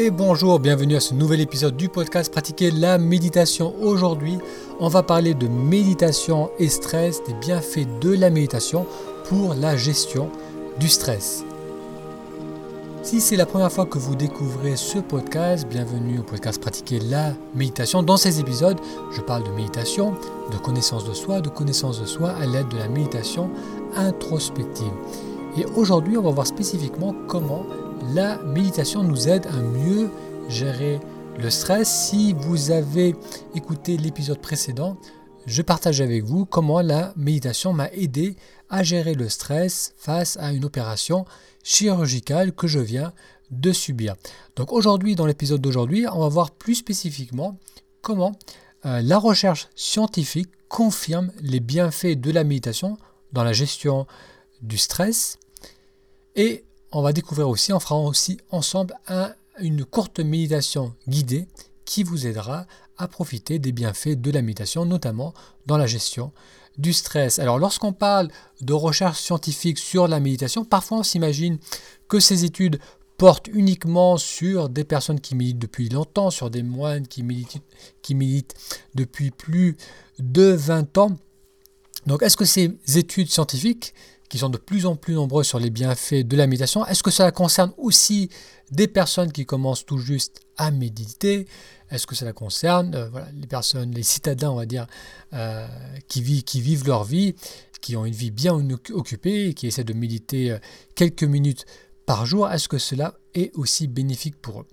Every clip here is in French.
et bonjour, bienvenue à ce nouvel épisode du podcast Pratiquer la méditation. Aujourd'hui, on va parler de méditation et stress, des bienfaits de la méditation pour la gestion du stress. Si c'est la première fois que vous découvrez ce podcast, bienvenue au podcast Pratiquer la méditation. Dans ces épisodes, je parle de méditation, de connaissance de soi, de connaissance de soi à l'aide de la méditation introspective. Et aujourd'hui, on va voir spécifiquement comment la méditation nous aide à mieux gérer le stress. Si vous avez écouté l'épisode précédent, je partage avec vous comment la méditation m'a aidé à gérer le stress face à une opération chirurgicale que je viens de subir. Donc aujourd'hui, dans l'épisode d'aujourd'hui, on va voir plus spécifiquement comment euh, la recherche scientifique confirme les bienfaits de la méditation dans la gestion du stress et on va découvrir aussi, on fera aussi ensemble une courte méditation guidée qui vous aidera à profiter des bienfaits de la méditation, notamment dans la gestion du stress. Alors lorsqu'on parle de recherche scientifique sur la méditation, parfois on s'imagine que ces études portent uniquement sur des personnes qui militent depuis longtemps, sur des moines qui militent, qui militent depuis plus de 20 ans. Donc est-ce que ces études scientifiques qui sont de plus en plus nombreux sur les bienfaits de la méditation. Est-ce que cela concerne aussi des personnes qui commencent tout juste à méditer? Est-ce que cela concerne euh, les personnes, les citadins, on va dire, euh, qui, vivent, qui vivent leur vie, qui ont une vie bien occupée qui essaient de méditer euh, quelques minutes par jour? Est-ce que cela est aussi bénéfique pour eux?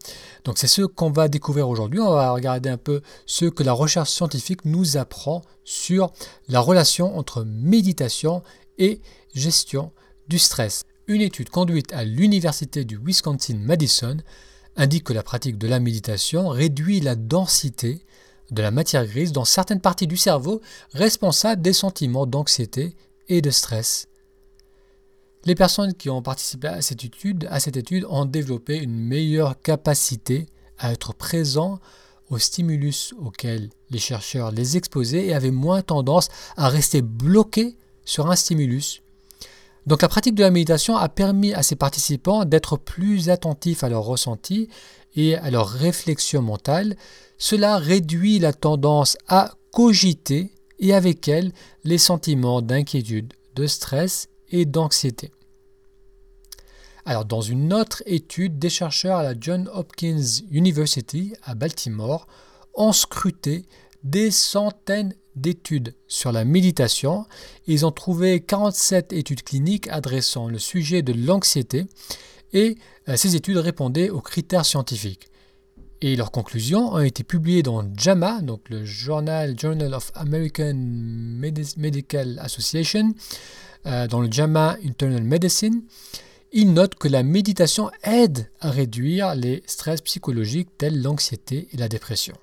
Donc c'est ce qu'on va découvrir aujourd'hui. On va regarder un peu ce que la recherche scientifique nous apprend sur la relation entre méditation et gestion du stress. Une étude conduite à l'Université du Wisconsin-Madison indique que la pratique de la méditation réduit la densité de la matière grise dans certaines parties du cerveau responsables des sentiments d'anxiété et de stress. Les personnes qui ont participé à cette étude, à cette étude ont développé une meilleure capacité à être présents aux stimulus auxquels les chercheurs les exposaient et avaient moins tendance à rester bloqués sur un stimulus. Donc la pratique de la méditation a permis à ces participants d'être plus attentifs à leurs ressentis et à leurs réflexions mentales. Cela réduit la tendance à cogiter et avec elle les sentiments d'inquiétude, de stress et d'anxiété. Alors, dans une autre étude, des chercheurs à la Johns Hopkins University à Baltimore ont scruté des centaines d'études sur la méditation. Ils ont trouvé 47 études cliniques adressant le sujet de l'anxiété et euh, ces études répondaient aux critères scientifiques. Et leurs conclusions ont été publiées dans JAMA, donc le Journal, Journal of American Medical Association, euh, dans le JAMA Internal Medicine. Ils notent que la méditation aide à réduire les stress psychologiques tels l'anxiété et la dépression.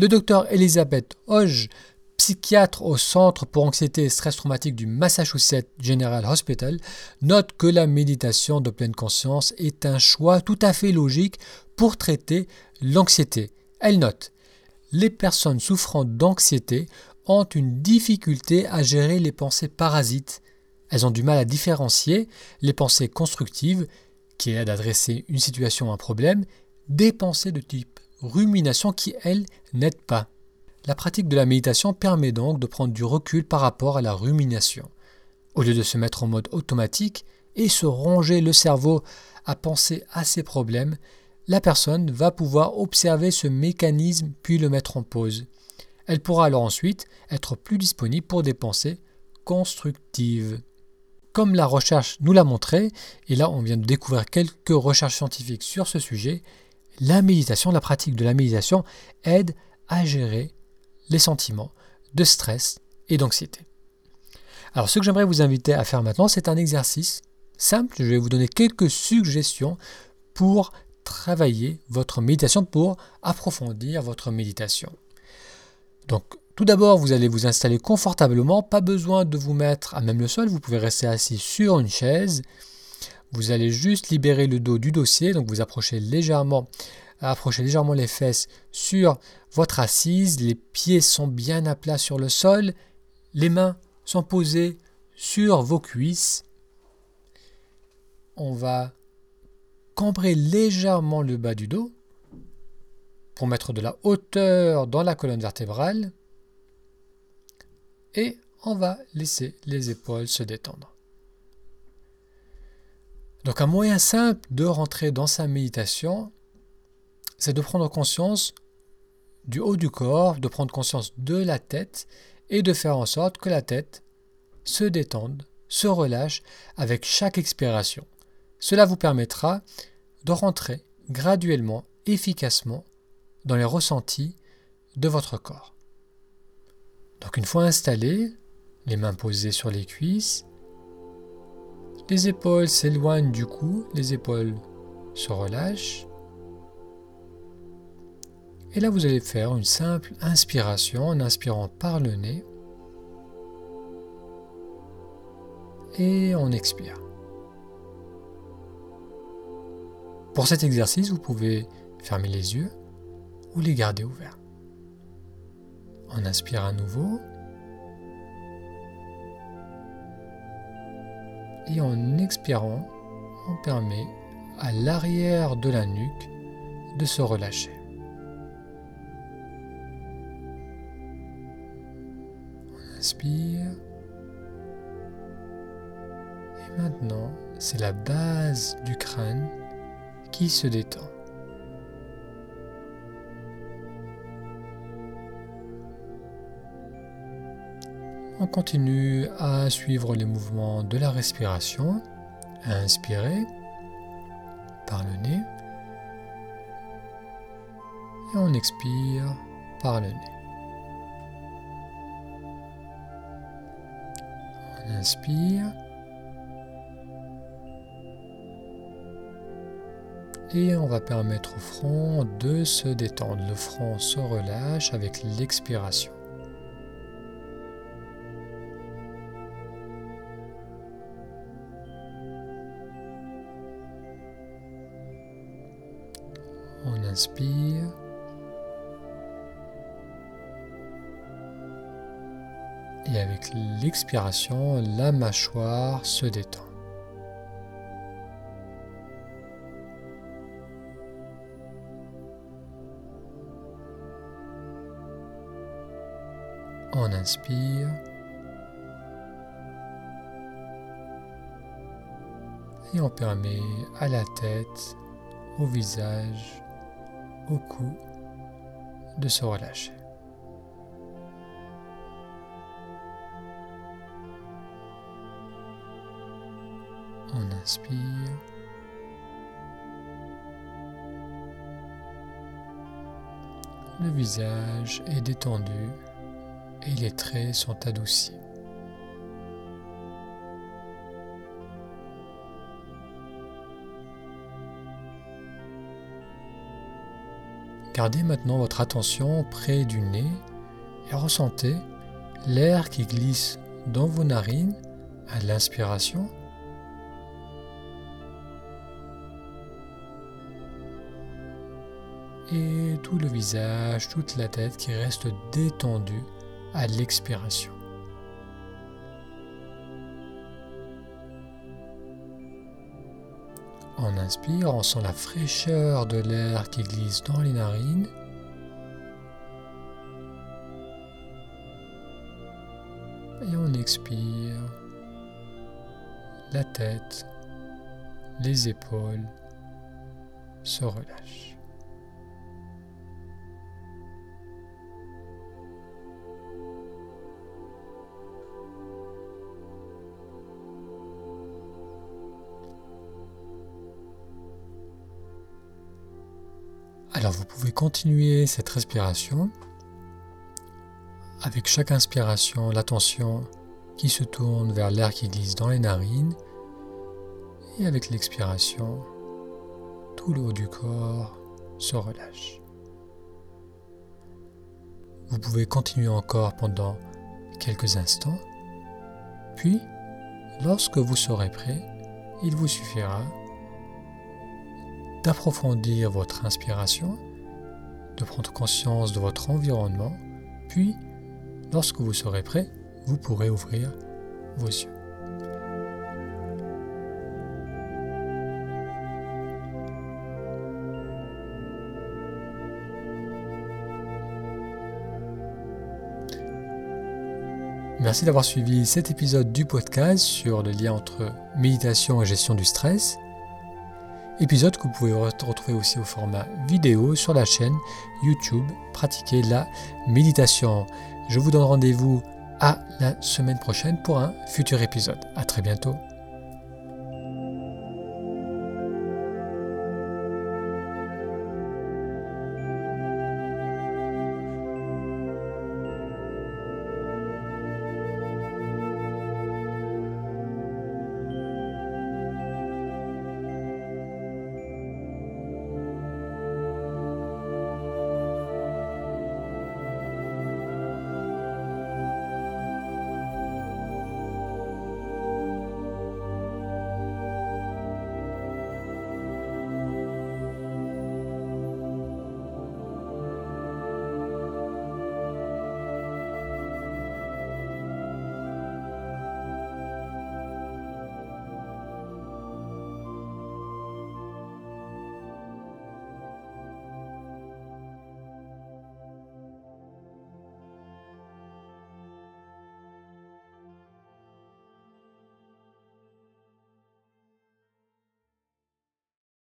Le docteur Elizabeth Hodge, psychiatre au Centre pour anxiété et stress traumatique du Massachusetts General Hospital, note que la méditation de pleine conscience est un choix tout à fait logique pour traiter l'anxiété. Elle note Les personnes souffrant d'anxiété ont une difficulté à gérer les pensées parasites. Elles ont du mal à différencier les pensées constructives, qui aident à adresser une situation ou un problème, des pensées de type rumination qui, elle, n'aide pas. La pratique de la méditation permet donc de prendre du recul par rapport à la rumination. Au lieu de se mettre en mode automatique et se ronger le cerveau à penser à ses problèmes, la personne va pouvoir observer ce mécanisme puis le mettre en pause. Elle pourra alors ensuite être plus disponible pour des pensées constructives. Comme la recherche nous l'a montré, et là on vient de découvrir quelques recherches scientifiques sur ce sujet, la méditation, la pratique de la méditation aide à gérer les sentiments de stress et d'anxiété. Alors ce que j'aimerais vous inviter à faire maintenant, c'est un exercice simple. Je vais vous donner quelques suggestions pour travailler votre méditation, pour approfondir votre méditation. Donc tout d'abord, vous allez vous installer confortablement, pas besoin de vous mettre à même le sol, vous pouvez rester assis sur une chaise vous allez juste libérer le dos du dossier, donc vous approchez légèrement, approchez légèrement les fesses sur votre assise, les pieds sont bien à plat sur le sol, les mains sont posées sur vos cuisses. On va cambrer légèrement le bas du dos pour mettre de la hauteur dans la colonne vertébrale et on va laisser les épaules se détendre. Donc un moyen simple de rentrer dans sa méditation, c'est de prendre conscience du haut du corps, de prendre conscience de la tête et de faire en sorte que la tête se détende, se relâche avec chaque expiration. Cela vous permettra de rentrer graduellement, efficacement dans les ressentis de votre corps. Donc une fois installé, les mains posées sur les cuisses, les épaules s'éloignent du cou, les épaules se relâchent. Et là, vous allez faire une simple inspiration en inspirant par le nez et on expire. Pour cet exercice, vous pouvez fermer les yeux ou les garder ouverts. On inspire à nouveau. Et en expirant, on permet à l'arrière de la nuque de se relâcher. On inspire. Et maintenant, c'est la base du crâne qui se détend. On continue à suivre les mouvements de la respiration, à inspirer par le nez et on expire par le nez. On inspire et on va permettre au front de se détendre. Le front se relâche avec l'expiration. Inspire. Et avec l'expiration, la mâchoire se détend. On inspire. Et on permet à la tête, au visage, au cou de se relâcher. On inspire. Le visage est détendu et les traits sont adoucis. Gardez maintenant votre attention près du nez et ressentez l'air qui glisse dans vos narines à l'inspiration et tout le visage, toute la tête qui reste détendue à l'expiration. On inspire, on sent la fraîcheur de l'air qui glisse dans les narines. Et on expire la tête, les épaules se relâchent. Alors vous pouvez continuer cette respiration avec chaque inspiration, l'attention qui se tourne vers l'air qui glisse dans les narines et avec l'expiration, tout le haut du corps se relâche. Vous pouvez continuer encore pendant quelques instants, puis lorsque vous serez prêt, il vous suffira d'approfondir votre inspiration, de prendre conscience de votre environnement, puis, lorsque vous serez prêt, vous pourrez ouvrir vos yeux. Merci d'avoir suivi cet épisode du podcast sur le lien entre méditation et gestion du stress. Épisode que vous pouvez retrouver aussi au format vidéo sur la chaîne YouTube Pratiquer la méditation. Je vous donne rendez-vous à la semaine prochaine pour un futur épisode. A très bientôt.